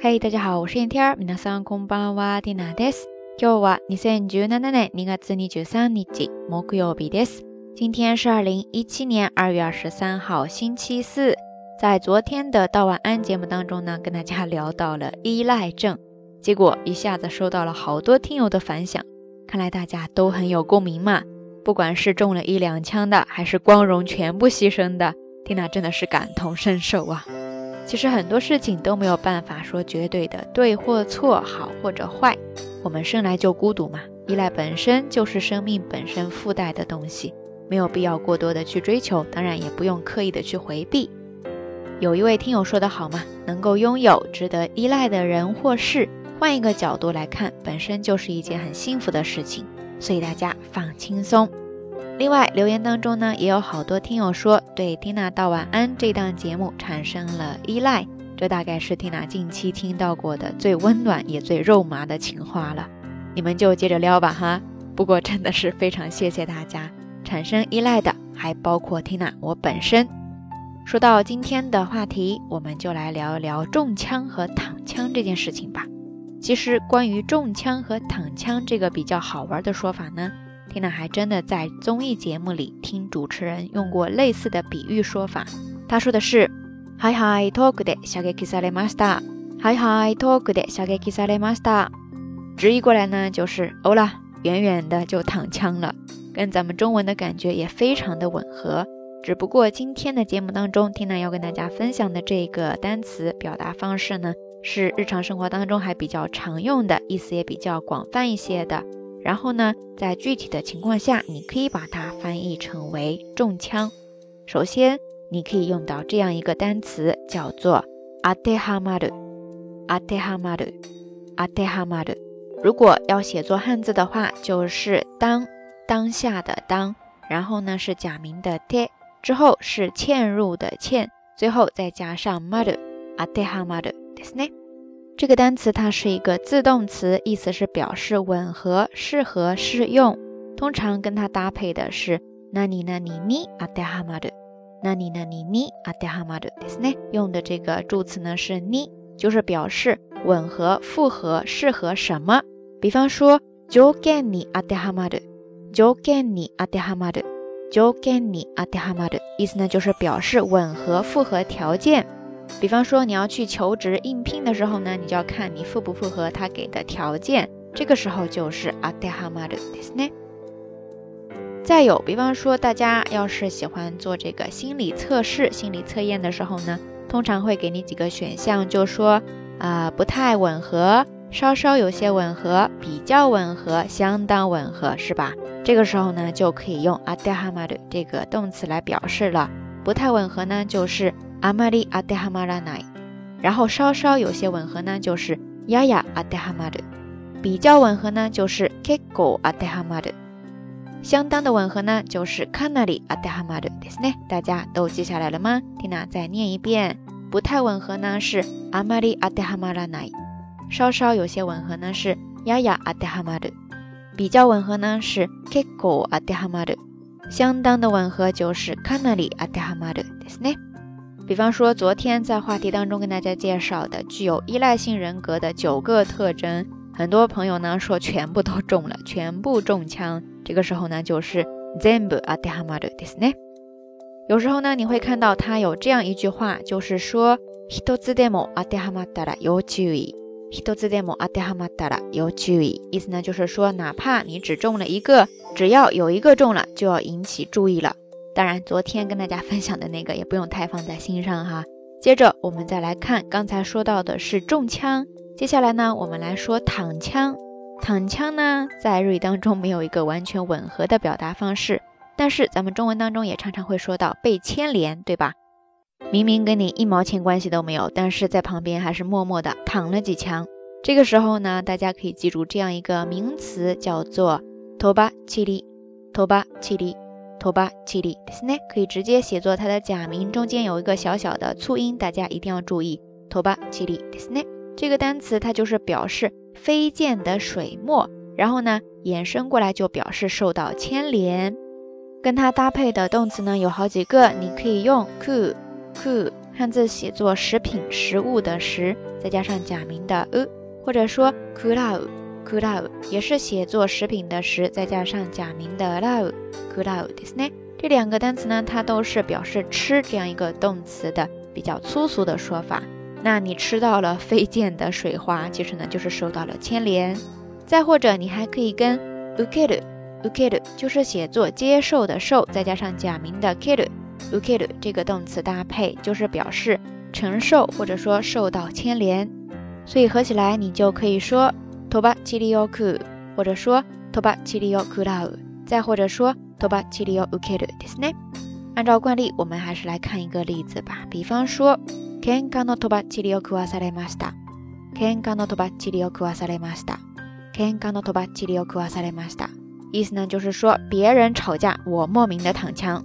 嘿，大家好，我是燕天儿。皆さんこんばんは、ティナです。今日は二千十七年二月二十三日木曜日です。今天是二零一七年二月二十三号，星期四。在昨天的道晚安节目当中呢，跟大家聊到了依赖症，结果一下子收到了好多听友的反响，看来大家都很有共鸣嘛。不管是中了一两枪的，还是光荣全部牺牲的，缇娜真的是感同身受啊。 其实很多事情都没有办法说绝对的对或错，好或者坏。我们生来就孤独嘛，依赖本身就是生命本身附带的东西，没有必要过多的去追求，当然也不用刻意的去回避。有一位听友说的好嘛，能够拥有值得依赖的人或事，换一个角度来看，本身就是一件很幸福的事情。所以大家放轻松。另外留言当中呢，也有好多听友说对缇娜道晚安这档节目产生了依赖，这大概是缇娜近期听到过的最温暖也最肉麻的情话了。你们就接着撩吧哈。不过真的是非常谢谢大家，产生依赖的还包括缇娜我本身。说到今天的话题，我们就来聊一聊中枪和躺枪这件事情吧。其实关于中枪和躺枪这个比较好玩的说法呢，缇娜还真的在综艺节目里听主持人用过类似的比喻说法。他说的是，Hi Hi Talk で射撃されました。Hi Hi Talk で射撃されました。直译过来呢就是欧啦，远远的就躺枪了，跟咱们中文的感觉也非常的吻合。只不过今天的节目当中，缇娜要跟大家分享的这个单词表达方式呢，是日常生活当中还比较常用的，意思也比较广泛一些的。 然后呢，在具体的情况下，你可以把它翻译成为中枪。首先，你可以用到这样一个单词，叫做阿德哈马德，阿德哈马德，阿德哈马德。如果要写作汉字的话，就是当当下的当，然后呢是假名的 te。之后是嵌入的嵌，最后再加上 mother，あてはまるですね。 这个单词它是一个自动词，意思是表示吻合、适合、适用。通常跟它搭配的是なになににあてはまる，なになににあてはまるですね。用的这个助词呢是に，就是表示吻合、复合、适合什么。比方说条件にあてはまる，条件にあてはまる。就给你阿迪哈马的意思呢，就是表示吻合、符合条件。 比方说，你要去求职应聘的时候呢，你就要看你符不符合他给的条件。这个时候就是阿迪哈马的意思呢。再有，比方说，大家要是喜欢做这个心理测试、心理测验的时候呢，通常会给你几个选项，就说啊，不太吻合。稍稍有些吻合，比较吻合，相当吻合，是吧？这个时候呢，就可以用阿德哈马的这个动词来表示了。不太吻合呢，就是阿玛里阿德哈马拉奈。然后稍稍有些吻合呢，就是呀呀阿德哈马的。比较吻合呢，就是結構阿德哈马的。相当的吻合呢，就是かなり阿德哈马的。ですね，大家都记下来了吗？缇娜再念一遍。不太吻合呢，是阿玛里阿德哈马拉奈。稍稍有些吻合呢，是やや当てはまる；比较吻合呢，是結構当てはまる；相当的吻合就是かなり当てはまるですね。 比方说，昨天在话题当中跟大家介绍的具有依赖性人格的九个特征，很多朋友呢说全部都中了，全部中枪。这个时候呢，就是全部当てはまるですね。有时候呢，你会看到他有这样一句話，就是说一つでも当てはまったら要注意。一つでも当てはまったら要注意。意思呢就是说，哪怕你只中了一个，只要有一个中了，就要引起注意了。 当然，昨天跟大家分享的那个也不用太放在心上哈。接着我们再来看，刚才说到的是中枪，接下来呢，我们来说躺枪。躺枪呢，在日语当中没有一个完全吻合的表达方式，但是咱们中文当中也常常会说到被牵连，对吧？明明跟你一毛钱关系都没有，但是在旁边还是默默的躺了几枪。这个时候呢，大家可以记住这样一个名词，叫做“托巴气力”。托巴气力，托巴气力，ですね。可以直接写作它的假名，中间有一个小小的促音，大家一定要注意。托巴气力，ですね。这个单词它就是表示飞溅的水墨，然后呢，衍生过来就表示受到牵连。跟它搭配的动词呢有好几个，你可以用 could。could 汉字写作食品、食物的食，再加上假名的 u，或者说 kurau，kurau 也是写作食品的食，再加上假名的 lau，kurau ですね。这两个单词呢，它都是表示吃这样一个动词的比较粗俗的说法。那你吃到了飞溅的水花，其实呢就是受到了牵连。再或者你还可以跟 ukeru，ukeru 就是写作接受的受，再加上假名的 keru，ukeru 这个动词搭配，就是表示承受或者说受到牵连。所以合起来你就可以说 toba chirioku，或者说 toba chiriokurau，再或者说 toba chirioukeru ですね。按照惯例，我们还是来看一个例子吧，比方说。喧嘩のとばっちりを食わされました。喧嘩のとばっちりを食わされました。喧嘩のとばっちりを食わされました。意思呢就是说别人吵架，我莫名的躺枪。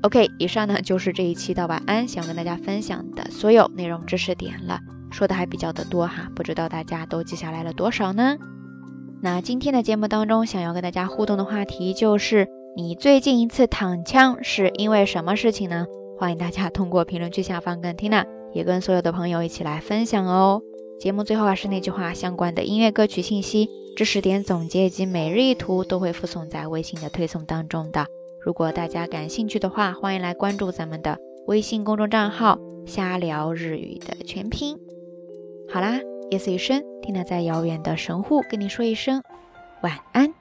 OK，以上呢就是这一期的晚安想跟大家分享的所有内容知识点了， 说的还比较的多哈，不知道大家都记下来了多少呢？那今天的节目当中想要跟大家互动的话题就是，你最近一次躺枪是因为什么事情呢？欢迎大家通过评论区下方跟 Tina。也跟所有的朋友一起来分享哦。节目最后还是那句话，相关的音乐歌曲信息、知识点总结以及每日一图都会附送在微信的推送当中的。如果大家感兴趣的话，欢迎来关注咱们的微信公众账号“瞎聊日语”的全拼。好啦，夜色已深听它在遥远的神户跟你说一声晚安。